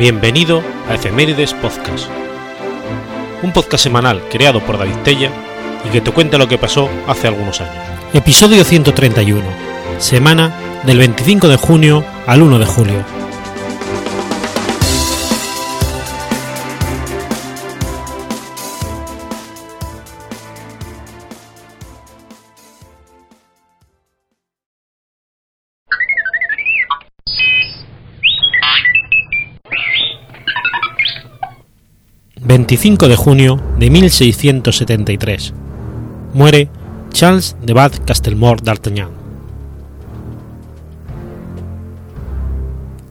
Bienvenido a Efemérides Podcast, un podcast semanal creado por David Tella y que te cuenta lo que pasó hace algunos años. Episodio 131, semana del 25 de junio al 1 de julio. 25 de junio de 1673. Muere Charles de Bath Castelmore d'Artagnan.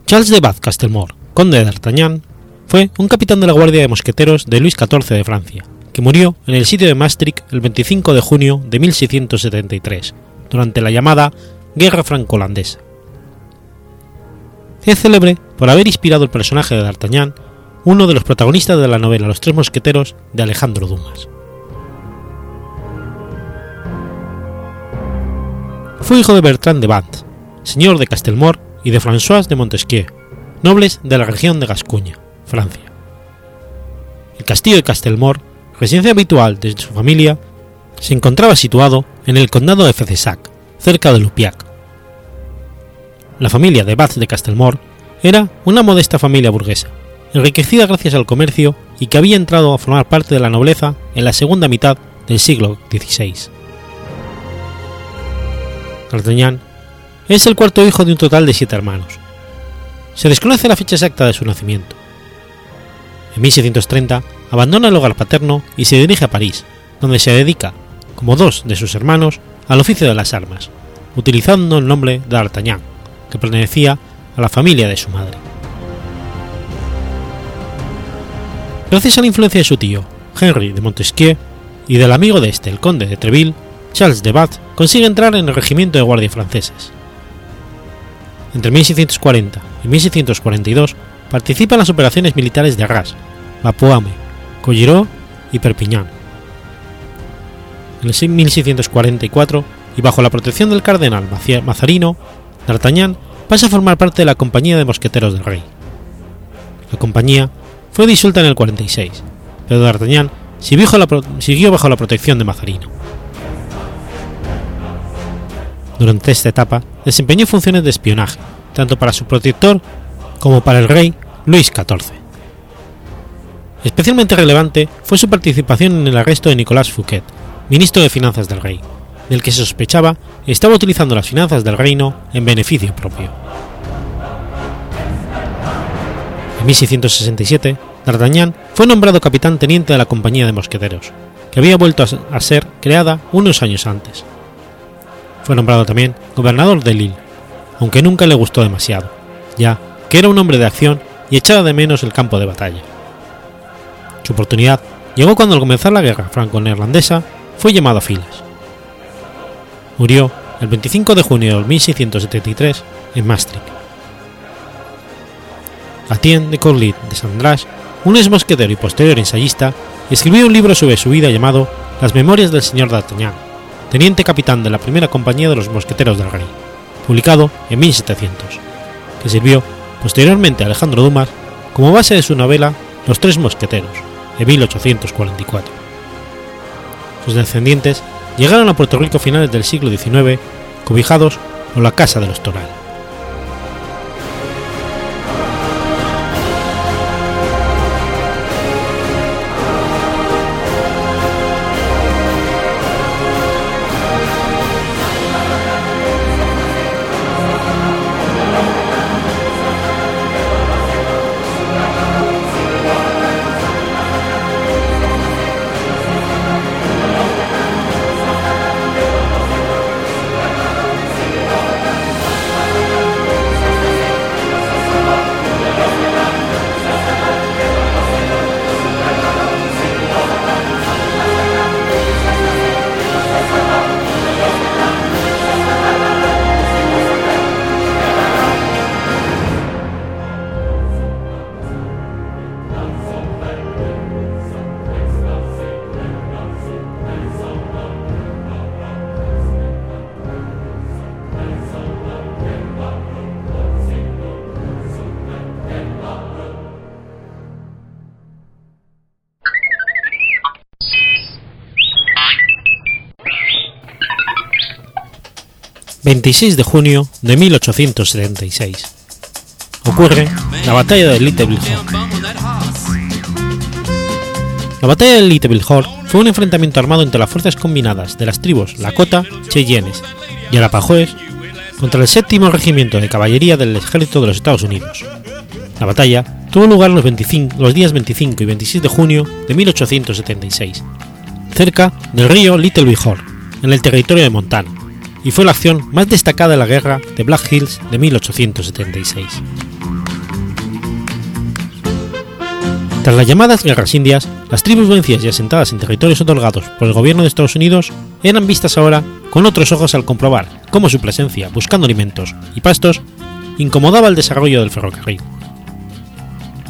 Charles de Bath Castelmore, conde de d'Artagnan, fue un capitán de la Guardia de Mosqueteros de Luis XIV de Francia, que murió en el sitio de Maastricht el 25 de junio de 1673, durante la llamada Guerra Franco-Holandesa. Es célebre por haber inspirado el personaje de D'Artagnan uno de los protagonistas de la novela Los Tres Mosqueteros de Alejandro Dumas. Fue hijo de Bertrand de Bant, señor de Castelmore y de François de Montesquieu, nobles de la región de Gascuña, Francia. El castillo de Castelmore, residencia habitual de su familia, se encontraba situado en el condado de Fezessac, cerca de Lupiac. La familia de Bath de Castelmore era una modesta familia burguesa, enriquecida gracias al comercio y que había entrado a formar parte de la nobleza en la segunda mitad del siglo XVI. D'Artagnan es el cuarto hijo de un total de siete hermanos. Se desconoce la fecha exacta de su nacimiento. En 1630 abandona el hogar paterno y se dirige a París, donde se dedica, como dos de sus hermanos, al oficio de las armas, utilizando el nombre de D'Artagnan, que pertenecía a la familia de su madre. Gracias a la influencia de su tío, Henry de Montesquieu, y del amigo de este, el conde de Treville, Charles de Bath consigue entrar en el regimiento de guardia franceses. Entre 1640 y 1642 participa en las operaciones militares de Arras, Bapaume, Colliró y Perpignan. En el 1644, y bajo la protección del cardenal Mazarino, D'Artagnan pasa a formar parte de la Compañía de Mosqueteros del Rey. La compañía fue disuelta en el 46, pero D'Artagnan siguió bajo la protección de Mazarino. Durante esta etapa desempeñó funciones de espionaje, tanto para su protector como para el rey Luis XIV. Especialmente relevante fue su participación en el arresto de Nicolas Fouquet, ministro de Finanzas del rey, del que se sospechaba estaba utilizando las finanzas del reino en beneficio propio. En 1667, D'Artagnan fue nombrado capitán teniente de la Compañía de Mosqueteros, que había vuelto a ser creada unos años antes. Fue nombrado también gobernador de Lille, aunque nunca le gustó demasiado, ya que era un hombre de acción y echaba de menos el campo de batalla. Su oportunidad llegó cuando al comenzar la guerra franco-neerlandesa fue llamado a filas. Murió el 25 de junio de 1673 en Maastricht. Atienne de Corlit de Sandras, un ex mosquetero y posterior ensayista, escribió un libro sobre su vida llamado Las Memorias del Señor d'Artagnan, teniente capitán de la primera compañía de los mosqueteros del rey, publicado en 1700, que sirvió posteriormente a Alejandro Dumas como base de su novela Los Tres Mosqueteros, de 1844. Sus descendientes llegaron a Puerto Rico a finales del siglo XIX, cobijados por la Casa de los Toral. 26 de junio de 1876. Ocurre la batalla de Little Hawk. La batalla de Little Hawk fue un enfrentamiento armado entre las fuerzas combinadas de las tribus Lakota, Cheyennes y Arapahoes contra el séptimo regimiento de caballería del ejército de los Estados Unidos. La batalla tuvo lugar los, 25, los días 25 y 26 de junio de 1876, cerca del río Little Bihor, en el territorio de Montana, y fue la acción más destacada de la guerra de Black Hills de 1876. Tras las llamadas guerras indias, las tribus vencidas y asentadas en territorios otorgados por el gobierno de Estados Unidos eran vistas ahora con otros ojos al comprobar cómo su presencia buscando alimentos y pastos incomodaba el desarrollo del ferrocarril.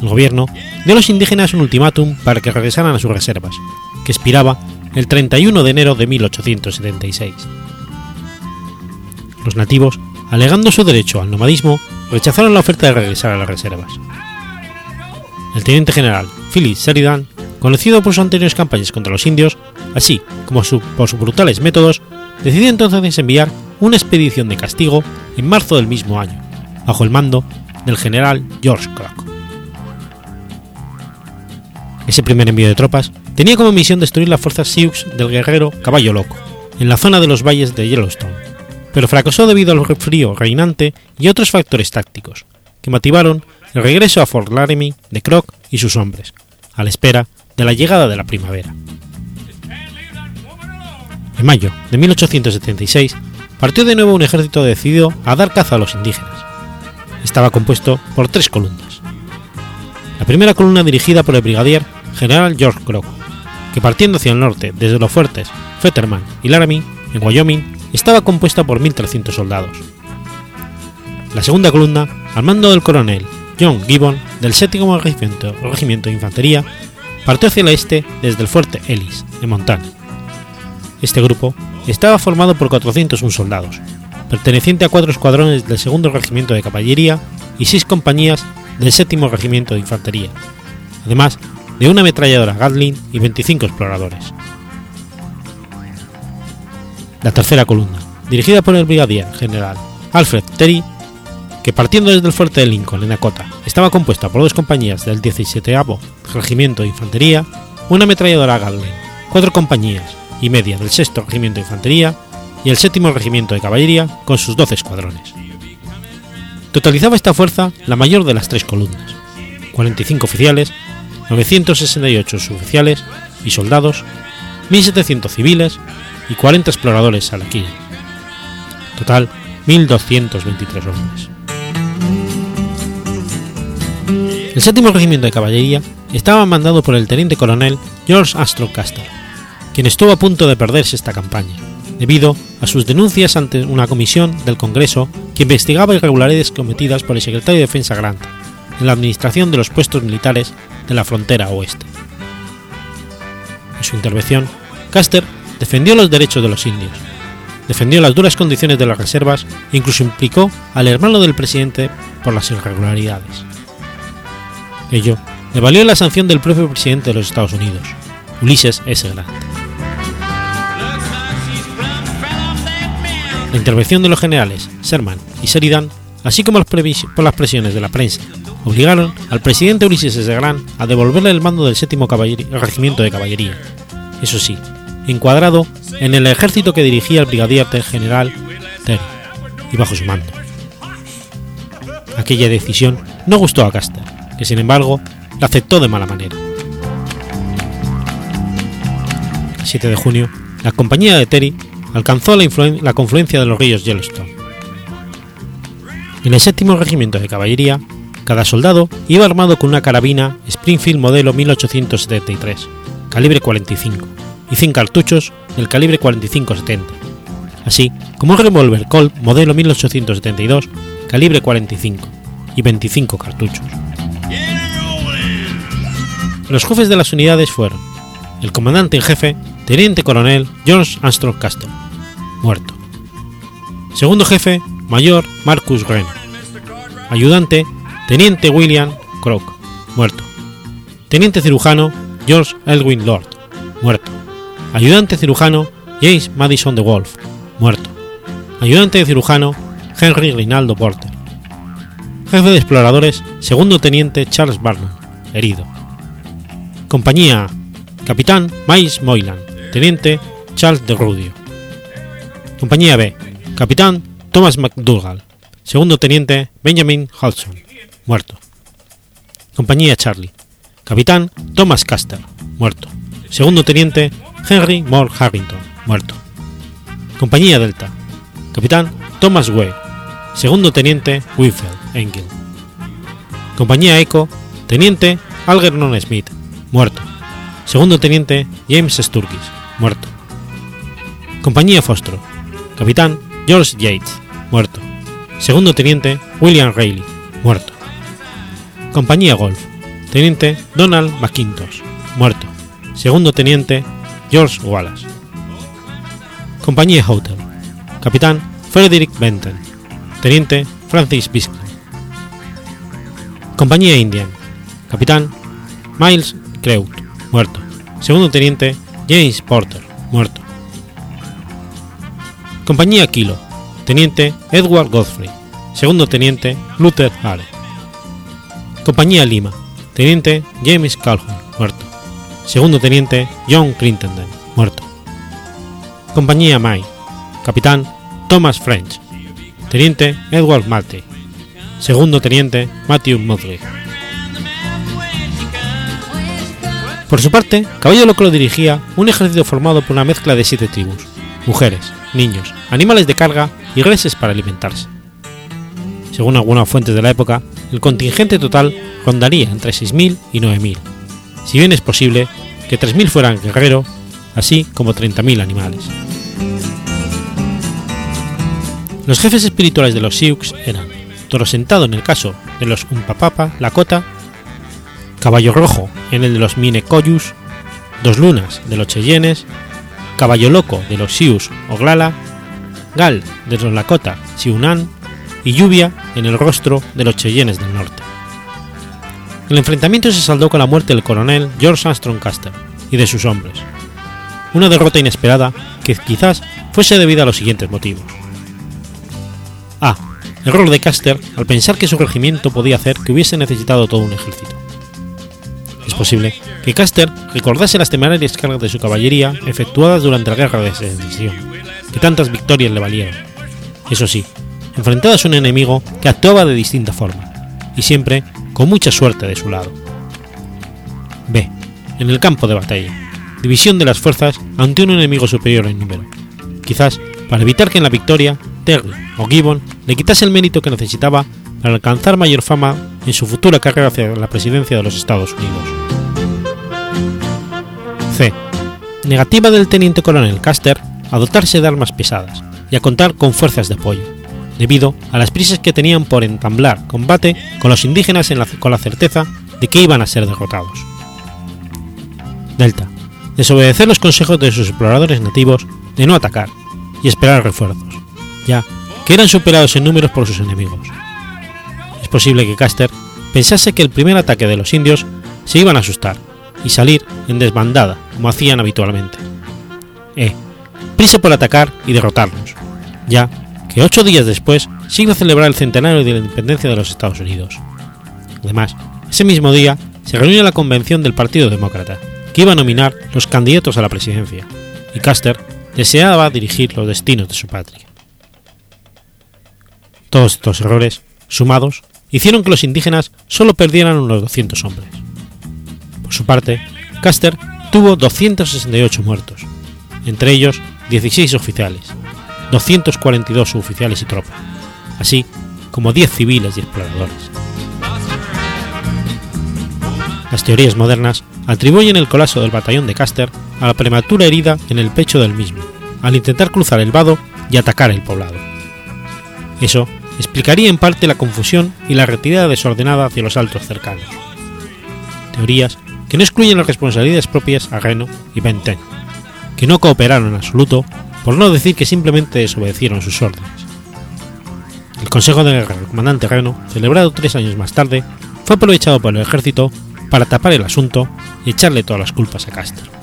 El gobierno dio a los indígenas un ultimátum para que regresaran a sus reservas, que expiraba el 31 de enero de 1876. Los nativos, alegando su derecho al nomadismo, rechazaron la oferta de regresar a las reservas. El teniente general Philip Sheridan, conocido por sus anteriores campañas contra los indios, así como por sus brutales métodos, decidió entonces enviar una expedición de castigo en marzo del mismo año, bajo el mando del general George Crook. Ese primer envío de tropas tenía como misión destruir las fuerzas Sioux del guerrero Caballo Loco, en la zona de los valles de Yellowstone, pero fracasó debido al frío reinante y otros factores tácticos, que motivaron el regreso a Fort Laramie de Croc y sus hombres, a la espera de la llegada de la primavera. En mayo de 1876 partió de nuevo un ejército decidido a dar caza a los indígenas. Estaba compuesto por tres columnas. La primera columna dirigida por el brigadier general George Crook, que partiendo hacia el norte desde los fuertes Fetterman y Laramie, en Wyoming, estaba compuesta por 1.300 soldados. La segunda columna, al mando del coronel John Gibbon del 7 Regimiento, de Infantería, partió hacia el este desde el fuerte Ellis, en Montana. Este grupo estaba formado por 401 soldados, perteneciente a cuatro escuadrones del 2 Regimiento de Caballería y seis compañías del 7 Regimiento de Infantería, además de una ametralladora Gatling y 25 exploradores. La tercera columna, dirigida por el brigadier general Alfred Terry, que partiendo desde el fuerte de Lincoln en Dakota estaba compuesta por dos compañías del 17 Regimiento de Infantería, una ametralladora Gatling, cuatro compañías y media del 6 Regimiento de Infantería y el 7 Regimiento de Caballería con sus 12 escuadrones. Totalizaba esta fuerza la mayor de las tres columnas, 45 oficiales 968 suboficiales y soldados, 1.700 civiles y 40 exploradores alaquí. Total, 1.223 hombres. El séptimo regimiento de caballería estaba mandado por el teniente coronel George Astro Custer, quien estuvo a punto de perderse esta campaña, debido a sus denuncias ante una comisión del Congreso que investigaba irregularidades cometidas por el secretario de Defensa Grant en la administración de los puestos militares de la frontera oeste. En su intervención, Custer defendió los derechos de los indios, defendió las duras condiciones de las reservas e incluso implicó al hermano del presidente por las irregularidades. Ello le valió la sanción del propio presidente de los Estados Unidos, Ulysses S. Grant. La intervención de los generales Sherman y Sheridan, así como por las presiones de la prensa obligaron al presidente Ulises S. Grant a devolverle el mando del séptimo regimiento de caballería, eso sí, encuadrado en el ejército que dirigía el brigadier general Terry y bajo su mando. Aquella decisión no gustó a Custer, que sin embargo la aceptó de mala manera. El 7 de junio, la compañía de Terry alcanzó la, la confluencia de los ríos Yellowstone. En el séptimo regimiento de caballería cada soldado iba armado con una carabina Springfield modelo 1873, calibre 45, y 100 cartuchos del calibre 45-70, así como un revólver Colt modelo 1872, calibre 45, y 25 cartuchos. Los jefes de las unidades fueron el comandante en jefe, teniente coronel George Armstrong Castle, muerto. Segundo jefe, mayor Marcus Wren. Ayudante, Teniente William Crook, muerto. Teniente cirujano George Elwin Lord. Ayudante cirujano James Madison de Wolf, muerto. ayudante de cirujano Henry Rinaldo Porter, jefe de exploradores segundo teniente Charles Barnum, herido, compañía capitán Miles Moylan, teniente Charles de Rudio, compañía B, capitán Thomas McDougall, segundo teniente Benjamin Hudson, muerto, compañía Charlie, capitán Thomas Caster, muerto, segundo teniente Henry Moore Harrington, muerto, compañía Delta, capitán Thomas Wade, segundo teniente Winfield Engel, compañía Echo, teniente Algernon Smith, muerto, segundo teniente James Sturgis, muerto, compañía Fostro, capitán George Yates, muerto, segundo teniente William Reilly, muerto, compañía Golf, teniente Donald McIntosh, muerto, segundo teniente George Wallace, compañía Hotel, capitán Frederick Benton, teniente Francis Biscay, compañía Indian, capitán Miles Creut, muerto, segundo teniente James Porter, muerto, compañía Kilo, teniente Edward Godfrey, segundo teniente Luther Hare, compañía Lima, teniente James Calhoun, muerto, segundo teniente John Crittenden, muerto, compañía May, capitán Thomas French, teniente Edward Mattey, segundo teniente Matthew Modric. Por su parte, Caballo Loco lo dirigía un ejército formado por una mezcla de siete tribus, mujeres, niños, animales de carga y reses para alimentarse. Según algunas fuentes de la época, el contingente total rondaría entre 6.000 y 9.000, si bien es posible que 3.000 fueran guerreros, así como 30.000 animales. Los jefes espirituales de los Sioux eran Toro Sentado en el caso de los Umpapapa Lakota, Caballo Rojo en el de los Minecoyus, Dos Lunas de los Cheyennes, Caballo Loco de los Sioux Oglala, Gal de los Lakota Siunan y Lluvia en el rostro de los Cheyennes del norte. El enfrentamiento se saldó con la muerte del coronel George Armstrong Custer y de sus hombres, una derrota inesperada que quizás fuese debida a los siguientes motivos. A. Error de Custer al pensar que su regimiento podía hacer que hubiese necesitado todo un ejército. Es posible que Custer recordase las temerarias cargas de su caballería efectuadas durante la guerra de secesión, que tantas victorias le valieron. Eso sí, enfrentadas a un enemigo que actuaba de distinta forma, y siempre con mucha suerte de su lado. B. En el campo de batalla. División de las fuerzas ante un enemigo superior en número. Quizás para evitar que en la victoria Terry o Gibbon le quitase el mérito que necesitaba para alcanzar mayor fama en su futura carrera hacia la presidencia de los Estados Unidos. C. Negativa del teniente coronel Custer a dotarse de armas pesadas y a contar con fuerzas de apoyo, debido a las prisas que tenían por entablar combate con los indígenas con la certeza de que iban a ser derrotados. Delta. Desobedecer los consejos de sus exploradores nativos de no atacar y esperar refuerzos, ya que eran superados en números por sus enemigos. Es posible que Custer pensase que el primer ataque de los indios se iban a asustar y salir en desbandada como hacían habitualmente. E. Prisa por atacar y derrotarlos, ya que ocho días después se iba a celebrar el centenario de la independencia de los Estados Unidos. Además, ese mismo día se reunió la convención del Partido Demócrata, que iba a nominar los candidatos a la presidencia, y Custer deseaba dirigir los destinos de su patria. Todos estos errores, sumados, hicieron que los indígenas solo perdieran unos 200 hombres. Por su parte, Custer tuvo 268 muertos, entre ellos 16 oficiales, 242 suboficiales y tropas, así como 10 civiles y exploradores. Las teorías modernas atribuyen el colapso del batallón de Custer a la prematura herida en el pecho del mismo, al intentar cruzar el vado y atacar el poblado. Eso explicaría en parte la confusión y la retirada desordenada hacia los altos cercanos. Teorías que no excluyen las responsabilidades propias a Reno y Benten, que no cooperaron en absoluto, por no decir que simplemente desobedecieron sus órdenes. El Consejo de Guerra del comandante Reno, celebrado tres años más tarde, fue aprovechado por el ejército para tapar el asunto y echarle todas las culpas a Custer.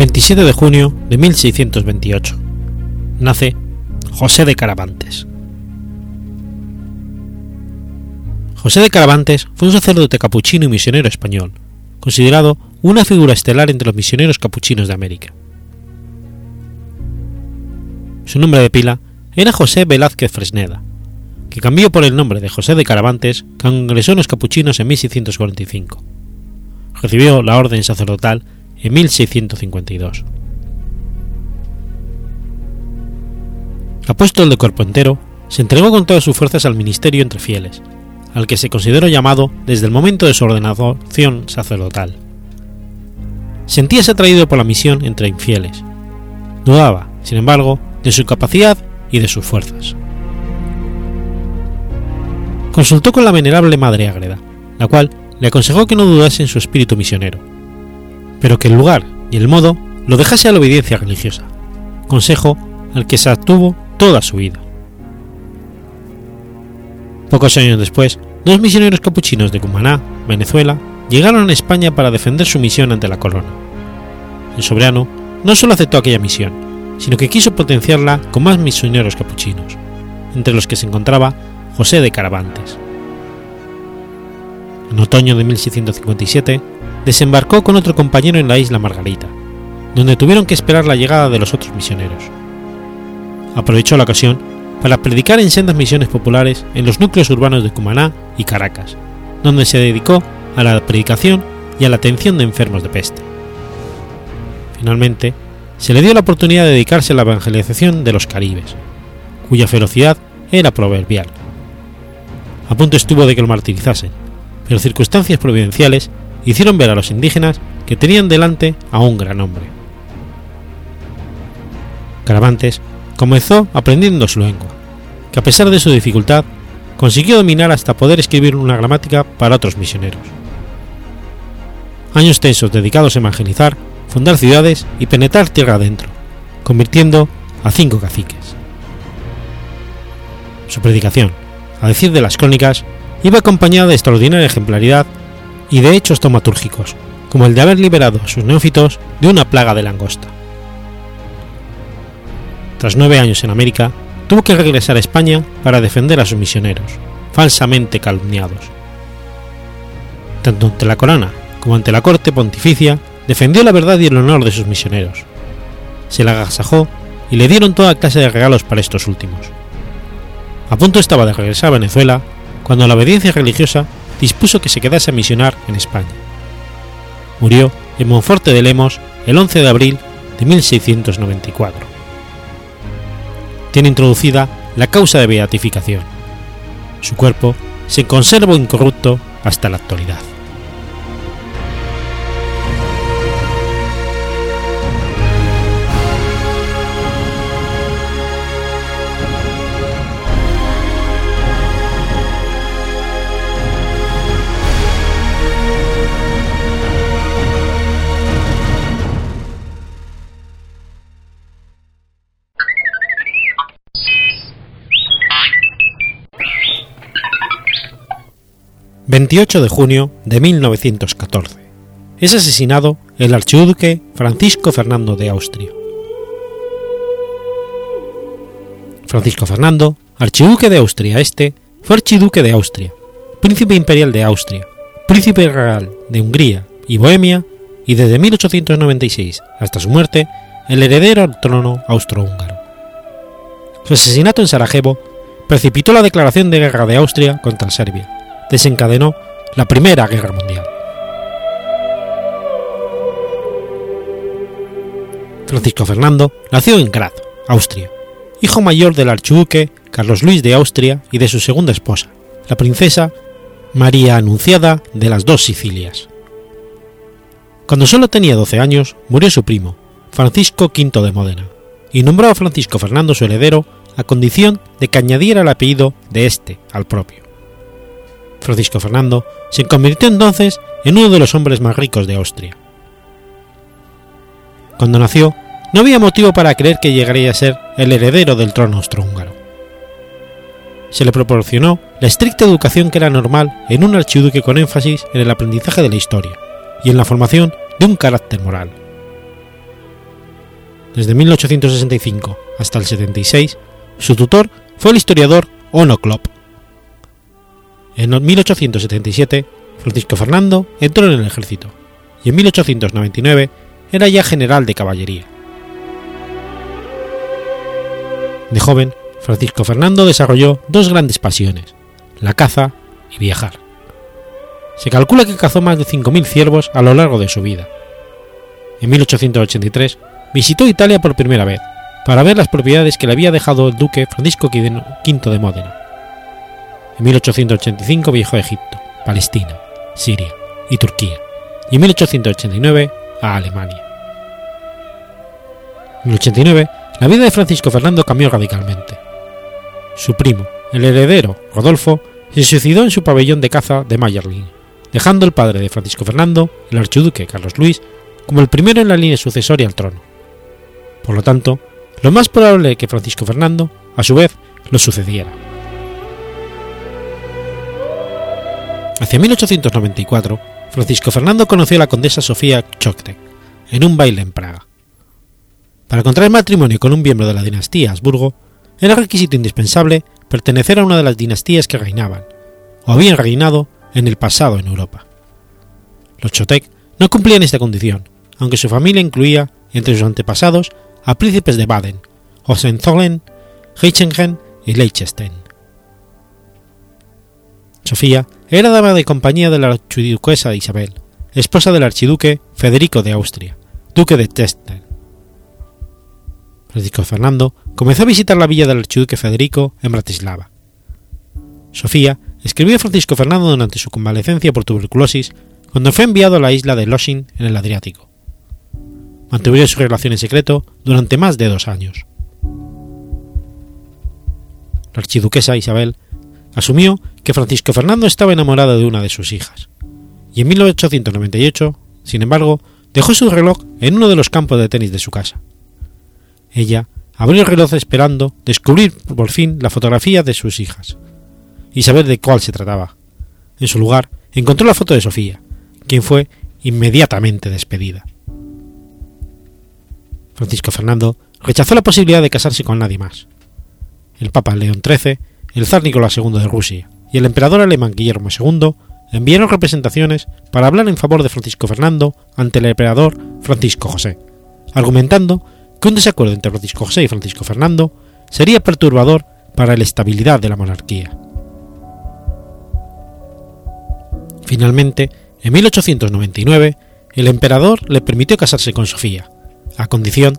27 de junio de 1628. Nace José de Caravantes. José de Caravantes fue un sacerdote capuchino y misionero español, considerado una figura estelar entre los misioneros capuchinos de América. Su nombre de pila era José Velázquez Fresneda, que cambió por el nombre de José de Caravantes cuando ingresó en los capuchinos en 1645. Recibió la orden sacerdotal en 1652. Apóstol de cuerpo entero, se entregó con todas sus fuerzas al ministerio entre fieles, al que se consideró llamado desde el momento de su ordenación sacerdotal. Sentíase atraído por la misión entre infieles. Dudaba, sin embargo, de su capacidad y de sus fuerzas. Consultó con la venerable Madre Ágreda, la cual le aconsejó que no dudase en su espíritu misionero, pero que el lugar y el modo lo dejase a la obediencia religiosa, consejo al que se atuvo toda su vida. Pocos años después, dos misioneros capuchinos de Cumaná, Venezuela, llegaron a España para defender su misión ante la corona. El soberano no solo aceptó aquella misión, sino que quiso potenciarla con más misioneros capuchinos, entre los que se encontraba José de Caravantes. En otoño de 1657, desembarcó con otro compañero en la isla Margarita, donde tuvieron que esperar la llegada de los otros misioneros. Aprovechó la ocasión para predicar en sendas misiones populares en los núcleos urbanos de Cumaná y Caracas, donde se dedicó a la predicación y a la atención de enfermos de peste. Finalmente, se le dio la oportunidad de dedicarse a la evangelización de los caribes, cuya ferocidad era proverbial. A punto estuvo de que lo martirizasen, pero circunstancias providenciales hicieron ver a los indígenas que tenían delante a un gran hombre. Caravantes comenzó aprendiendo su lengua, que a pesar de su dificultad, consiguió dominar hasta poder escribir una gramática para otros misioneros. Años tensos dedicados a evangelizar, fundar ciudades y penetrar tierra adentro, convirtiendo a cinco caciques. Su predicación, a decir de las crónicas, iba acompañada de extraordinaria ejemplaridad y de hechos tomatúrgicos, como el de haber liberado a sus neófitos de una plaga de langosta tras nueve años en América, tuvo que regresar a España para defender a sus misioneros, falsamente calumniados. Tanto ante la corona como ante la corte pontificia, defendió la verdad y el honor de sus misioneros. Se la agasajó y le dieron toda clase de regalos para estos últimos. A punto estaba de regresar a Venezuela cuando la obediencia religiosa dispuso que se quedase a misionar en España. Murió en Monforte de Lemos el 11 de abril de 1694 tiene introducida la causa de beatificación. Su cuerpo se conserva incorrupto hasta la actualidad. 28 de junio de 1914. Es asesinado el archiduque Francisco Fernando de Austria. Francisco Fernando, archiduque de Austria Este, fue archiduque de Austria, príncipe imperial de Austria, príncipe real de Hungría y Bohemia y desde 1896 hasta su muerte el heredero al trono austrohúngaro. Su asesinato en Sarajevo precipitó la declaración de guerra de Austria contra Serbia desencadenó la Primera Guerra Mundial. Francisco Fernando nació en Graz, Austria, hijo mayor del archiduque Carlos Luis de Austria y de su segunda esposa, la princesa María Anunciada de las dos Sicilias. Cuando solo tenía 12 años, murió su primo, Francisco V de Módena, y nombró a Francisco Fernando su heredero a condición de que añadiera el apellido de este al propio. Francisco Fernando se convirtió entonces en uno de los hombres más ricos de Austria. Cuando nació, no había motivo para creer que llegaría a ser el heredero del trono austrohúngaro. Se le proporcionó la estricta educación que era normal en un archiduque con énfasis en el aprendizaje de la historia y en la formación de un carácter moral. Desde 1865 hasta el 76, su tutor fue el historiador Ono Klopp. En 1877, Francisco Fernando entró en el ejército y en 1899 era ya general de caballería. De joven, Francisco Fernando desarrolló dos grandes pasiones, la caza y viajar. Se calcula que cazó más de 5.000 ciervos a lo largo de su vida. En 1883 visitó Italia por primera vez para ver las propiedades que le había dejado el duque Francisco V de Módena. En 1885 viajó a Egipto, Palestina, Siria y Turquía, y en 1889 a Alemania. En 1889 la vida de Francisco Fernando cambió radicalmente. Su primo, el heredero Rodolfo, se suicidó en su pabellón de caza de Mayerling, dejando el padre de Francisco Fernando, el archiduque Carlos Luis, como el primero en la línea sucesoria al trono. Por lo tanto, lo más probable es que Francisco Fernando, a su vez, lo sucediera. Hacia 1894, Francisco Fernando conoció a la condesa Sofía Choktek en un baile en Praga. Para contraer matrimonio con un miembro de la dinastía Habsburgo, era requisito indispensable pertenecer a una de las dinastías que reinaban, o habían reinado en el pasado en Europa. Los Chotek no cumplían esta condición, aunque su familia incluía entre sus antepasados a príncipes de Baden, Hohenzollern, Heichingen y Liechtenstein. Sofía era dama de compañía de la archiduquesa Isabel, esposa del archiduque Federico de Austria, duque de Testen. Francisco Fernando comenzó a visitar la villa del archiduque Federico en Bratislava. Sofía escribió a Francisco Fernando durante su convalecencia por tuberculosis cuando fue enviado a la isla de Losin en el Adriático. Mantuvieron su relación en secreto durante más de dos años. La archiduquesa Isabel asumió que Francisco Fernando estaba enamorado de una de sus hijas, y en 1898, sin embargo, dejó su reloj en uno de los campos de tenis de su casa. Ella abrió el reloj esperando descubrir por fin la fotografía de sus hijas y saber de cuál se trataba. En su lugar, encontró la foto de Sofía, quien fue inmediatamente despedida. Francisco Fernando rechazó la posibilidad de casarse con nadie más. El Papa León XIII, el zar Nicolás II de Rusia y el emperador alemán Guillermo II enviaron representaciones para hablar en favor de Francisco Fernando ante el emperador Francisco José, argumentando que un desacuerdo entre Francisco José y Francisco Fernando sería perturbador para la estabilidad de la monarquía. Finalmente, en 1899, el emperador le permitió casarse con Sofía, a condición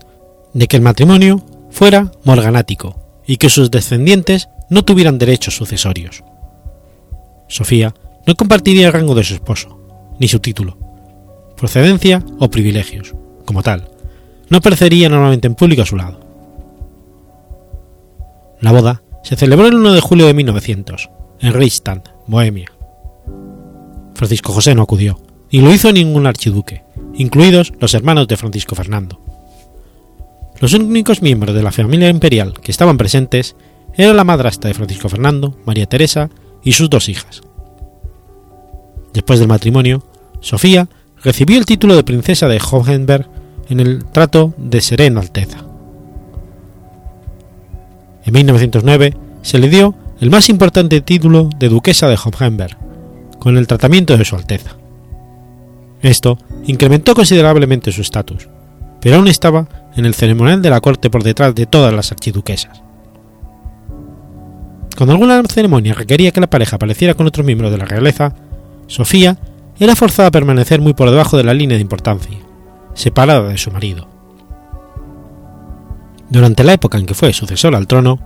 de que el matrimonio fuera morganático y que sus descendientes no tuvieran derechos sucesorios. Sofía no compartiría el rango de su esposo, ni su título, procedencia o privilegios, como tal, no aparecería normalmente en público a su lado. La boda se celebró el 1 de julio de 1900, en Reichstadt, Bohemia. Francisco José no acudió, y lo hizo ningún archiduque, incluidos los hermanos de Francisco Fernando. Los únicos miembros de la familia imperial que estaban presentes eran la madrastra de Francisco Fernando, María Teresa, y sus dos hijas. Después del matrimonio, Sofía recibió el título de princesa de Hohenberg en el trato de Serena Alteza. En 1909 se le dio el más importante título de duquesa de Hohenberg, con el tratamiento de Su Alteza. Esto incrementó considerablemente su estatus, pero aún estaba en el ceremonial de la corte por detrás de todas las archiduquesas. Cuando alguna ceremonia requería que la pareja apareciera con otro miembro de la realeza, Sofía era forzada a permanecer muy por debajo de la línea de importancia, separada de su marido. Durante la época en que fue sucesor al trono,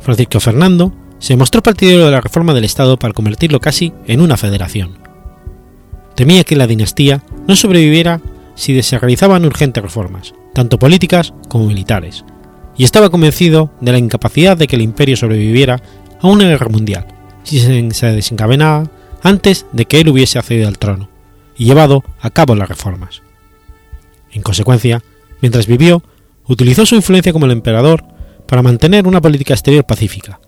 Francisco Fernando se mostró partidario de la reforma del Estado para convertirlo casi en una federación. Temía que la dinastía no sobreviviera si se realizaban urgentes reformas, tanto políticas como militares, y estaba convencido de la incapacidad de que el imperio sobreviviera a una guerra mundial si se desencadenaba antes de que él hubiese accedido al trono y llevado a cabo las reformas. En consecuencia, mientras vivió, utilizó su influencia como el emperador para mantener una política exterior pacífica,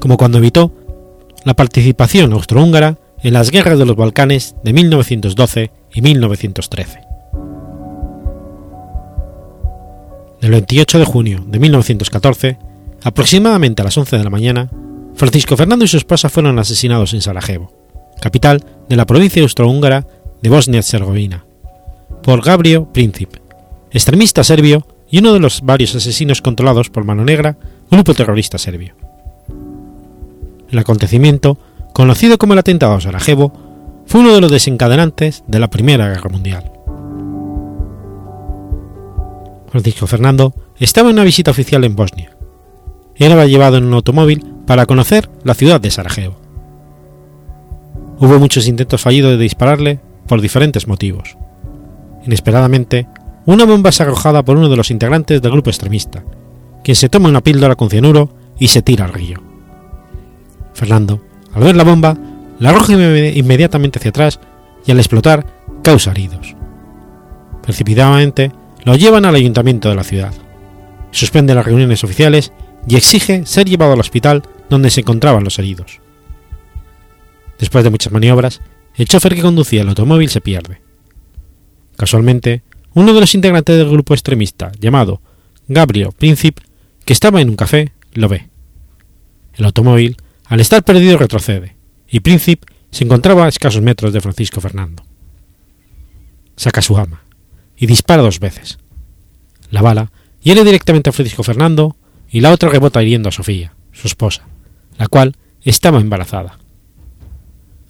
como cuando evitó la participación austrohúngara en las guerras de los Balcanes de 1912 y 1913. El 28 de junio de 1914, aproximadamente a las 11 de la mañana, Francisco Fernando y su esposa fueron asesinados en Sarajevo, capital de la provincia austrohúngara de Bosnia-Herzegovina, por Gabriel Princip, extremista serbio y uno de los varios asesinos controlados por Mano Negra, grupo terrorista serbio. El acontecimiento, conocido como el atentado a Sarajevo, fue uno de los desencadenantes de la Primera Guerra Mundial. Francisco Fernando estaba en una visita oficial en Bosnia. Era llevado en un automóvil para conocer la ciudad de Sarajevo. Hubo muchos intentos fallidos de dispararle por diferentes motivos. Inesperadamente, una bomba es arrojada por uno de los integrantes del grupo extremista, quien se toma una píldora con cianuro y se tira al río. Fernando, al ver la bomba, la arroja inmediatamente hacia atrás y al explotar causa heridos. Precipitadamente lo llevan al ayuntamiento de la ciudad. Suspende las reuniones oficiales y exige ser llevado al hospital donde se encontraban los heridos. Después de muchas maniobras, el chofer que conducía el automóvil se pierde. Casualmente, uno de los integrantes del grupo extremista, llamado Gabriel Princip, que estaba en un café, lo ve. El automóvil, al estar perdido, retrocede, y Princip se encontraba a escasos metros de Francisco Fernando. Saca su arma y dispara dos veces. La bala hiere directamente a Francisco Fernando y la otra rebota hiriendo a Sofía, su esposa, la cual estaba embarazada.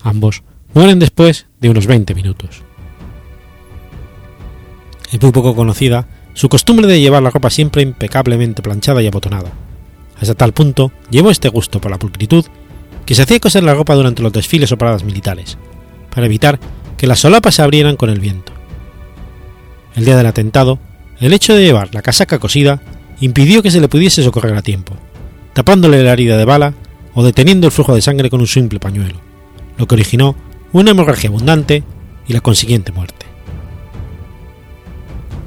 Ambos mueren después de unos 20 minutos es muy poco conocida su costumbre de llevar la ropa siempre impecablemente planchada y abotonada. Hasta tal punto llevó este gusto por la pulcritud que se hacía coser la ropa durante los desfiles o paradas militares, para evitar que las solapas se abrieran con el viento. El día del atentado, el hecho de llevar la casaca cosida impidió que se le pudiese socorrer a tiempo, tapándole la herida de bala o deteniendo el flujo de sangre con un simple pañuelo, lo que originó una hemorragia abundante y la consiguiente muerte.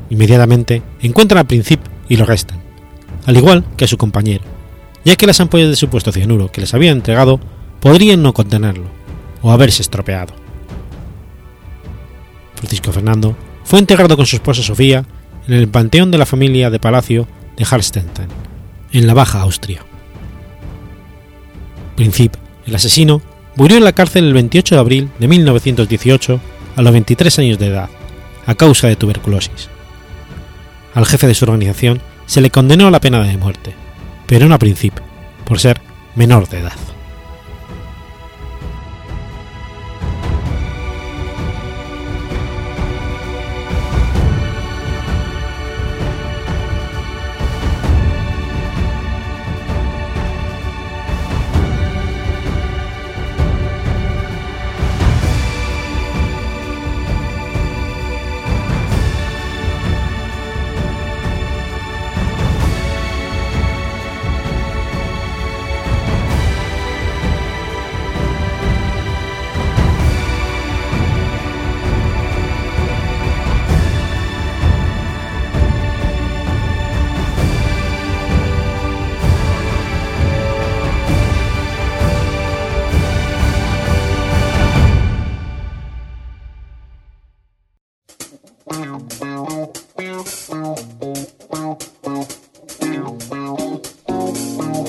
Inmediatamente encuentran a Princip y lo arrestan, al igual que a su compañero, ya que las ampollas de supuesto cianuro que les había entregado podrían no contenerlo o haberse estropeado. Francisco Fernando fue enterrado con su esposa Sofía en el panteón de la familia de palacio de Harstetten, en la Baja Austria. Princip, el asesino, murió en la cárcel el 28 de abril de 1918 a los 23 años de edad, a causa de tuberculosis. Al jefe de su organización se le condenó a la pena de muerte, pero no a principio, por ser menor de edad.